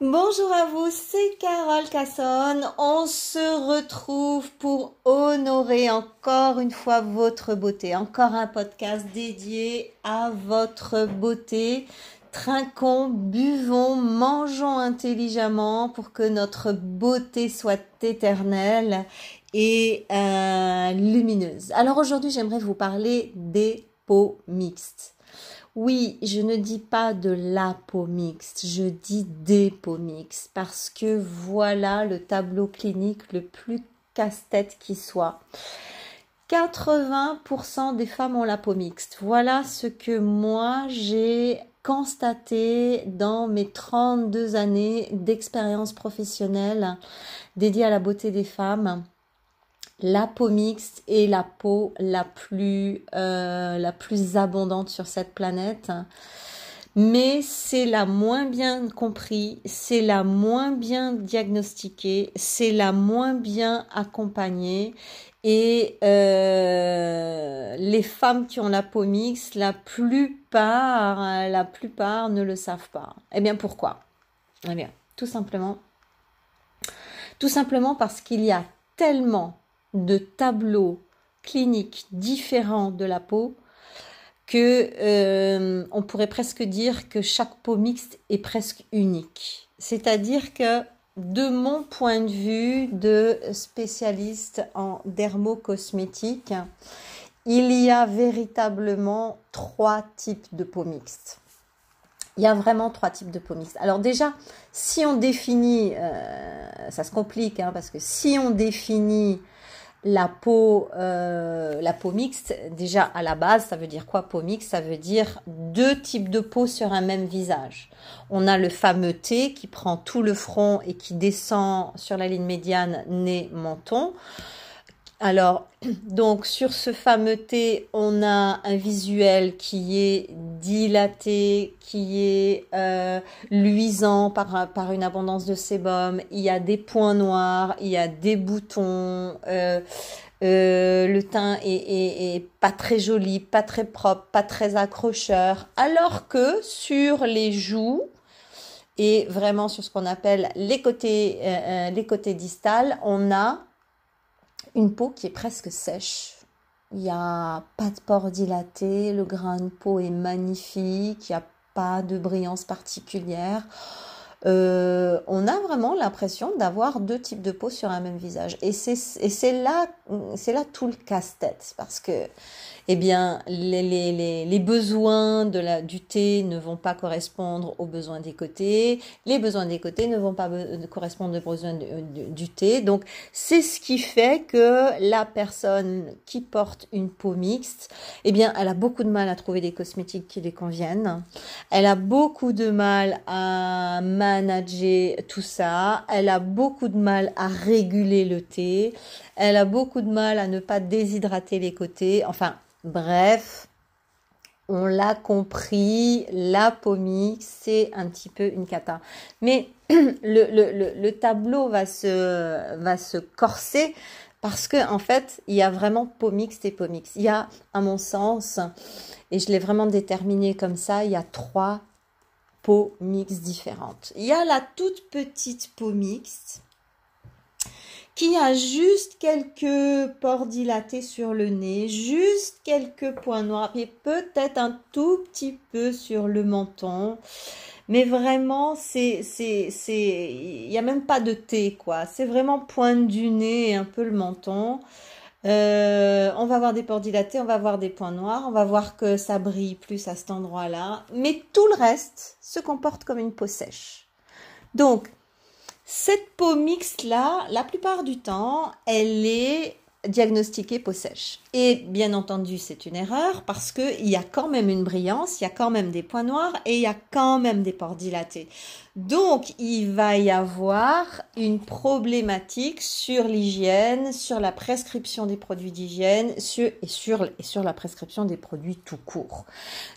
Bonjour à vous, c'est Carole Cassonne. On se retrouve pour honorer encore une fois votre beauté. Encore un podcast dédié à votre beauté. Trinquons, buvons, mangeons intelligemment pour que notre beauté soit éternelle et euh, lumineuse. Alors aujourd'hui, j'aimerais vous parler des peaux mixtes. Oui, je ne dis pas de la peau mixte, je dis des peaux mixtes parce que voilà le tableau clinique le plus casse-tête qui soit. 80% des femmes ont la peau mixte. Voilà ce que moi j'ai constaté dans mes 32 années d'expérience professionnelle dédiée à la beauté des femmes la peau mixte est la peau la plus, euh, la plus abondante sur cette planète. Mais c'est la moins bien compris, c'est la moins bien diagnostiquée, c'est la moins bien accompagnée. Et euh, les femmes qui ont la peau mixte, la plupart, la plupart ne le savent pas. Eh bien pourquoi? Eh bien, tout simplement, tout simplement parce qu'il y a tellement de tableaux cliniques différents de la peau que euh, on pourrait presque dire que chaque peau mixte est presque unique. C'est-à-dire que de mon point de vue de spécialiste en dermocosmétique, il y a véritablement trois types de peau mixtes. Il y a vraiment trois types de peau mixte. Alors déjà, si on définit, euh, ça se complique, hein, parce que si on définit la peau, euh, la peau mixte, déjà à la base, ça veut dire quoi peau mixte? Ça veut dire deux types de peau sur un même visage. On a le fameux T qui prend tout le front et qui descend sur la ligne médiane nez-menton. Alors, donc sur ce fameux T, on a un visuel qui est dilaté, qui est euh, luisant par, par une abondance de sébum. Il y a des points noirs, il y a des boutons. Euh, euh, le teint est, est, pas très joli, pas très propre, pas très accrocheur. Alors que sur les joues, et vraiment sur ce qu'on appelle les côtés, les côtés distales, on a une peau qui est presque sèche. Il n'y a pas de pores dilatés, le grain de peau est magnifique, il n'y a pas de brillance particulière. Euh, on a vraiment l'impression d'avoir deux types de peau sur un même visage. Et c'est là, là tout le casse-tête. Parce que eh bien, les, les, les, besoins de la, du thé ne vont pas correspondre aux besoins des côtés, les besoins des côtés ne vont pas correspondre aux besoins du thé. Donc, c'est ce qui fait que la personne qui porte une peau mixte, eh bien, elle a beaucoup de mal à trouver des cosmétiques qui lui conviennent. Elle a beaucoup de mal à manager tout ça. Elle a beaucoup de mal à réguler le thé. Elle a beaucoup de mal à ne pas déshydrater les côtés. Enfin, Bref, on l'a compris, la pomique, c'est un petit peu une cata. Mais le, tableau va se, va se corser parce que en fait, il y a vraiment pomix et pomix. Il y a, à mon sens, et je l'ai vraiment déterminé comme ça, il y a trois peaux mixtes différentes. Il y a la toute petite peau mixte qui a juste quelques pores dilatés sur le nez, juste quelques points noirs et peut-être un tout petit peu sur le menton. Mais vraiment, c'est, c'est, c'est, il n'y a même pas de thé, quoi. C'est vraiment pointe du nez et un peu le menton. Euh, on va voir des pores dilatés, on va voir des points noirs, on va voir que ça brille plus à cet endroit-là. Mais tout le reste se comporte comme une peau sèche. Donc, cette peau mixte-là, la plupart du temps, elle est diagnostiquée peau sèche. Et bien entendu, c'est une erreur parce qu'il y a quand même une brillance, il y a quand même des points noirs et il y a quand même des pores dilatés. Donc, il va y avoir une problématique sur l'hygiène, sur la prescription des produits d'hygiène sur, et, sur, la prescription des produits tout court.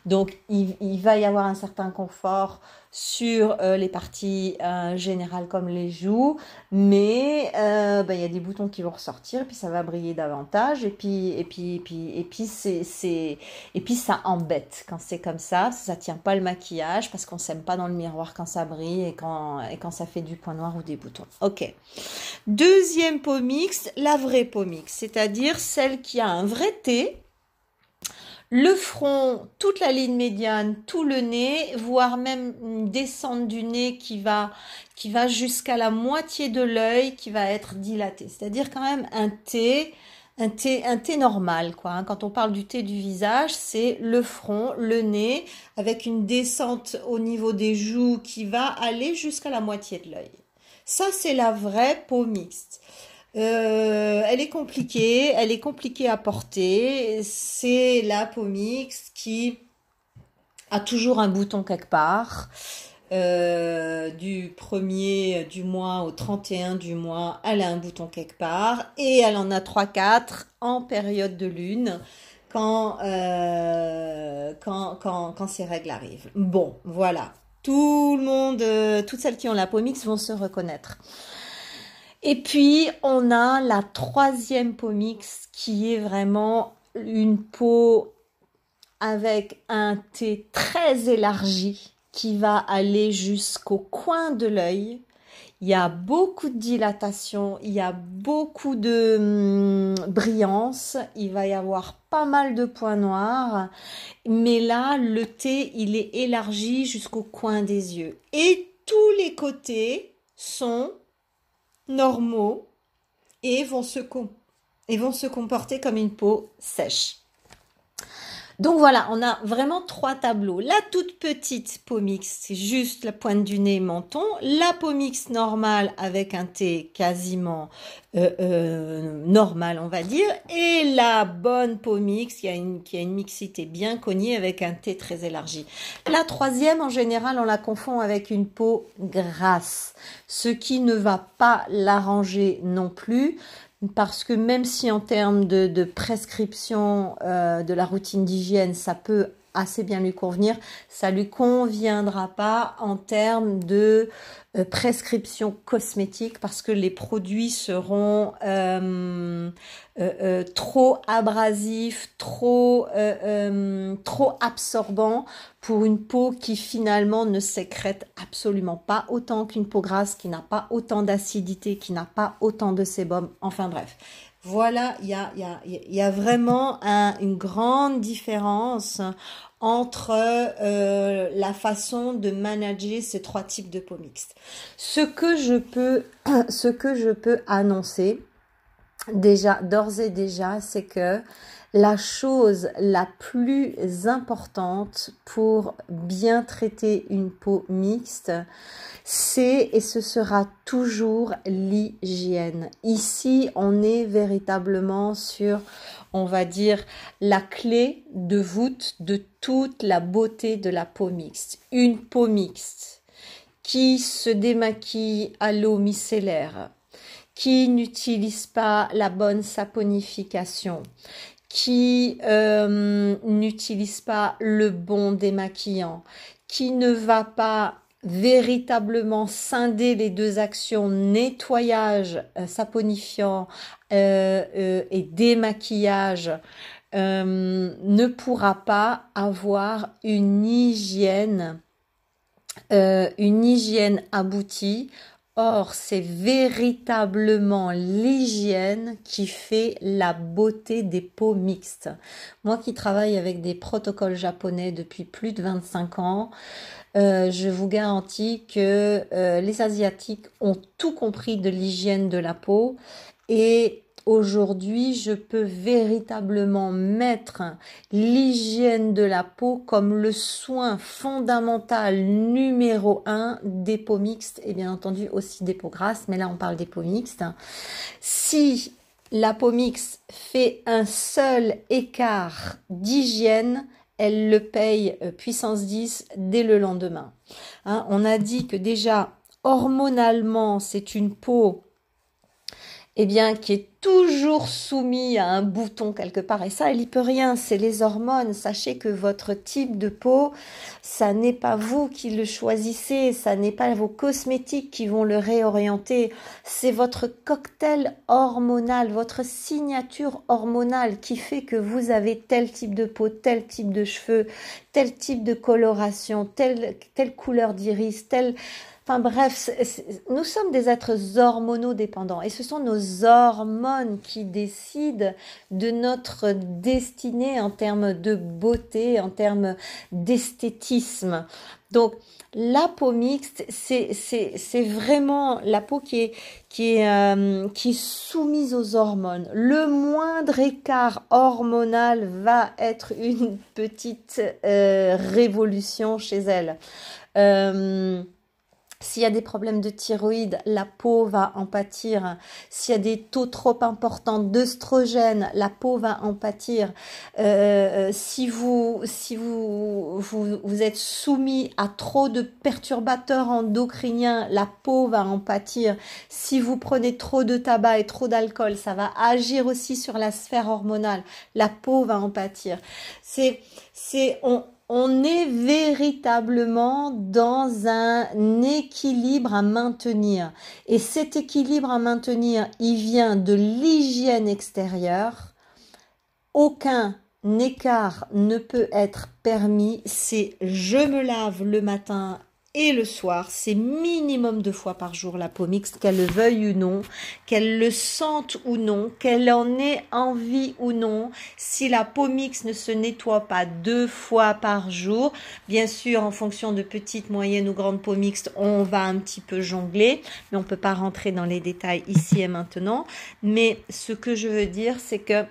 Donc, il va y avoir un certain confort sur euh, les parties euh, générales comme les joues, mais euh, bah, il y a des boutons qui vont ressortir, puis ça va briller davantage, et puis et puis et puis et puis c'est c'est et puis ça embête quand c'est comme ça, ça tient pas le maquillage parce qu'on s'aime pas dans le miroir quand ça brille et quand et quand ça fait du point noir ou des boutons. Ok. Deuxième peau mixte, la vraie peau mixte, c'est-à-dire celle qui a un vrai T le front, toute la ligne médiane, tout le nez, voire même une descente du nez qui va, qui va jusqu'à la moitié de l'œil qui va être dilaté. C'est-à-dire quand même un T, un T, un T normal, quoi. Hein. Quand on parle du T du visage, c'est le front, le nez, avec une descente au niveau des joues qui va aller jusqu'à la moitié de l'œil. Ça, c'est la vraie peau mixte. Euh, elle est compliquée, elle est compliquée à porter. C'est la Pomix qui a toujours un bouton quelque part. Euh, du 1er du mois au 31 du mois, elle a un bouton quelque part et elle en a 3-4 en période de lune quand, euh, quand, quand, quand ces règles arrivent. Bon, voilà. Tout le monde, toutes celles qui ont la Pomix vont se reconnaître. Et puis, on a la troisième peau mix qui est vraiment une peau avec un T très élargi qui va aller jusqu'au coin de l'œil. Il y a beaucoup de dilatation, il y a beaucoup de hum, brillance, il va y avoir pas mal de points noirs, mais là, le T, il est élargi jusqu'au coin des yeux. Et tous les côtés sont normaux et vont se, vont se comporter comme une peau sèche. Donc voilà, on a vraiment trois tableaux. La toute petite peau mixte, c'est juste la pointe du nez, menton. La peau mixte normale avec un T quasiment euh, euh, normal, on va dire. Et la bonne peau mixte qui a, une, qui a une mixité bien cognée avec un T très élargi. La troisième, en général, on la confond avec une peau grasse, ce qui ne va pas l'arranger non plus parce que même si en termes de, prescription euh, de la routine d'hygiène, ça peut assez bien lui convenir, ça lui conviendra pas en termes de euh, prescription cosmétique parce que les produits seront euh, euh, trop abrasifs, trop trop absorbants pour une peau qui finalement ne sécrète absolument pas autant qu'une peau grasse, qui n'a pas autant d'acidité, qui n'a pas autant de sébum. Enfin bref. Voilà, il y a, vraiment une grande différence entre euh, la façon de manager ces trois types de peau mixte. Ce que je peux, ce que je peux annoncer déjà d'ores et déjà, c'est que la chose la plus importante pour bien traiter une peau mixte, c'est et ce sera toujours l'hygiène. Ici, on est véritablement sur, on va dire, la clé de voûte de toute la beauté de la peau mixte. Une peau mixte qui se démaquille à l'eau micellaire, qui n'utilise pas la bonne saponification, qui euh, n'utilise pas le bon démaquillant, qui ne va pas véritablement scinder les deux actions nettoyage euh, saponifiant euh, et démaquillage ne pourra pas avoir une hygiène une hygiène aboutie Or, c'est véritablement l'hygiène qui fait la beauté des peaux mixtes. Moi qui travaille avec des protocoles japonais depuis plus de 25 ans, euh, je vous garantis que euh, les Asiatiques ont tout compris de l'hygiène de la peau et Aujourd'hui, je peux véritablement mettre l'hygiène de la peau comme le soin fondamental numéro un des peaux mixtes et bien entendu aussi des peaux grasses, mais là on parle des peaux mixtes. Si la peau mixte fait un seul écart d'hygiène, elle le paye euh, puissance 10 dès le lendemain. Hein, on a dit que déjà hormonalement, c'est une peau eh bien, qui est toujours soumis à un bouton quelque part. Et ça, il n'y peut rien, c'est les hormones. Sachez que votre type de peau, ça n'est pas vous qui le choisissez, ça n'est pas vos cosmétiques qui vont le réorienter. C'est votre cocktail hormonal, votre signature hormonale qui fait que vous avez tel type de peau, tel type de cheveux, tel type de coloration, telle, telle couleur d'iris, telle Enfin bref, nous sommes des êtres hormonodépendants et ce sont nos hormones qui décident de notre destinée en termes de beauté, en termes d'esthétisme. Donc la peau mixte, c'est vraiment la peau qui est, qui, est, euh, qui est soumise aux hormones. Le moindre écart hormonal va être une petite euh, révolution chez elle. Euh, s'il y a des problèmes de thyroïde, la peau va en pâtir. S'il y a des taux trop importants d'œstrogène, la peau va en pâtir. Euh, si vous, si vous, vous, vous, êtes soumis à trop de perturbateurs endocriniens, la peau va en pâtir. Si vous prenez trop de tabac et trop d'alcool, ça va agir aussi sur la sphère hormonale. La peau va en pâtir. C'est, c'est, on, on est véritablement dans un équilibre à maintenir. Et cet équilibre à maintenir, il vient de l'hygiène extérieure. Aucun écart ne peut être permis. C'est je me lave le matin et le soir, c'est minimum deux fois par jour la peau mixte, qu'elle le veuille ou non, qu'elle le sente ou non, qu'elle en ait envie ou non. Si la peau mixte ne se nettoie pas deux fois par jour, bien sûr, en fonction de petites, moyennes ou grandes peaux mixtes, on va un petit peu jongler, mais on peut pas rentrer dans les détails ici et maintenant. Mais ce que je veux dire, c'est que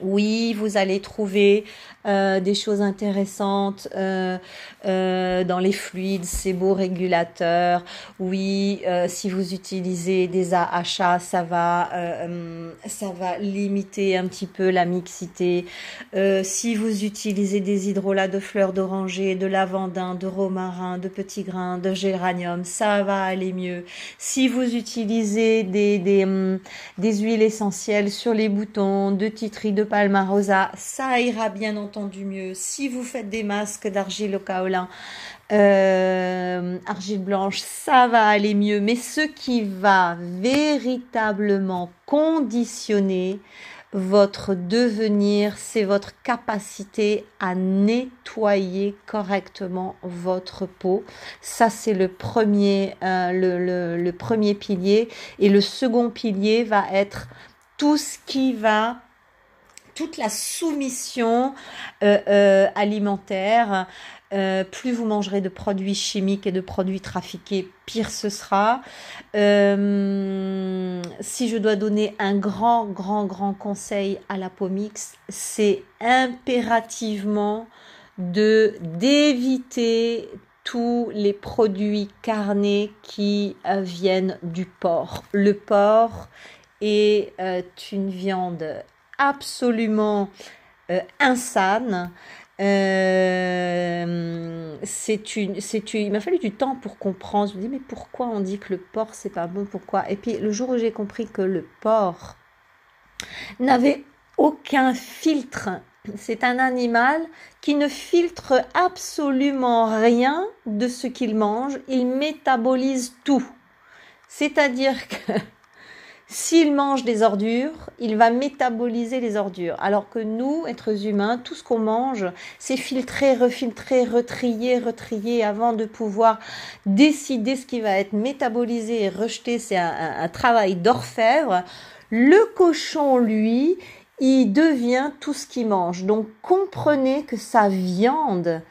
oui, vous allez trouver euh, des choses intéressantes euh, euh, dans les fluides, c'est beau régulateur. Oui, si vous utilisez des AHA, ça va, ça va limiter un petit peu la mixité. si vous utilisez des hydrolats de fleurs d'oranger, de lavandin, de romarin, de petits grains, de géranium, ça va aller mieux. Si vous utilisez des, des, hum, huiles essentielles sur les boutons, de titri, de palmarosa, ça ira bien entendu mieux. Si vous faites des masques d'argile au kaolin, euh, argile blanche, ça va aller mieux. Mais ce qui va véritablement conditionner votre devenir, c'est votre capacité à nettoyer correctement votre peau. Ça, c'est le premier, euh, le, le premier pilier. Et le second pilier va être tout ce qui va toute la soumission euh, euh, alimentaire. Euh, plus vous mangerez de produits chimiques et de produits trafiqués, pire ce sera. si je dois donner un grand, grand, grand conseil à la peau c'est impérativement de d'éviter tous les produits carnés qui viennent du porc. Le porc est une viande absolument euh, insane. Euh, c'est une, c'est il m'a fallu du temps pour comprendre. Je me dis mais pourquoi on dit que le porc c'est pas bon? Pourquoi? Et puis le jour où j'ai compris que le porc n'avait aucun filtre, c'est un animal qui ne filtre absolument rien de ce qu'il mange. Il métabolise tout. C'est-à-dire que s'il mange des ordures, il va métaboliser les ordures. Alors que nous, êtres humains, tout ce qu'on mange, c'est filtrer, refiltrer, retrier, retrier avant de pouvoir décider ce qui va être métabolisé et rejeté. C'est un, travail d'orfèvre. Le cochon, lui, il devient tout ce qu'il mange. Donc comprenez que sa viande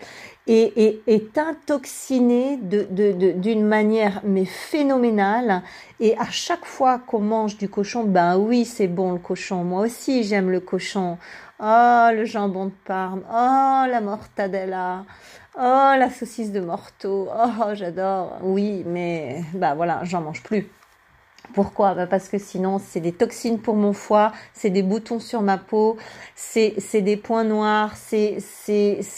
et, est intoxiné d'une de, manière mais phénoménale. Et à chaque fois qu'on mange du cochon, ben oui, c'est bon le cochon. Moi aussi, j'aime le cochon. Oh, le jambon de Parme. Oh, la mortadella. Oh, la saucisse de morteau. Oh, j'adore. Oui, mais bah voilà, j'en mange plus. Pourquoi? Bah Parce que sinon, c'est des toxines pour mon foie, c'est des boutons sur ma peau, c'est des points noirs, c'est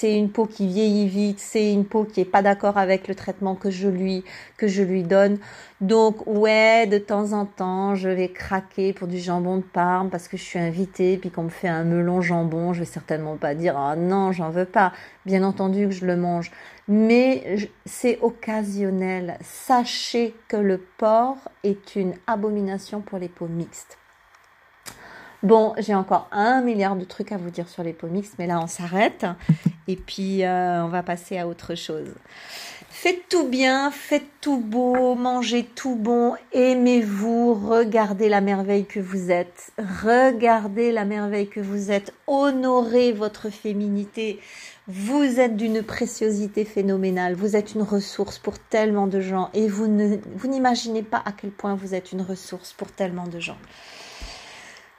une peau qui vieillit vite, c'est une peau qui est pas d'accord avec le traitement que je lui que je lui donne. Donc ouais, de temps en temps, je vais craquer pour du jambon de Parme parce que je suis invitée, puis qu'on me fait un melon jambon, je vais certainement pas dire ah non, j'en veux pas. Bien entendu que je le mange, mais c'est occasionnel. Sachez que le porc est une abomination pour les peaux mixtes. Bon, j'ai encore un milliard de trucs à vous dire sur les peaux mixtes, mais là on s'arrête et puis euh, on va passer à autre chose. Faites tout bien, faites tout beau, mangez tout bon, aimez-vous, regardez la merveille que vous êtes, regardez la merveille que vous êtes, honorez votre féminité. Vous êtes d'une préciosité phénoménale, vous êtes une ressource pour tellement de gens et vous n'imaginez pas à quel point vous êtes une ressource pour tellement de gens.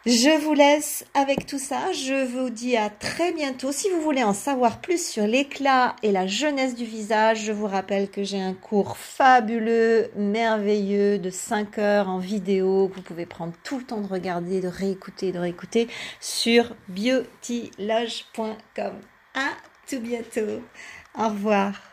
Je vous laisse avec tout ça. Je vous dis à très bientôt. Si vous voulez en savoir plus sur l'éclat et la jeunesse du visage, je vous rappelle que j'ai un cours fabuleux, merveilleux de 5 heures en vidéo que vous pouvez prendre tout le temps de regarder, de réécouter, de réécouter sur beautyloge.com. À tout bientôt. Au revoir.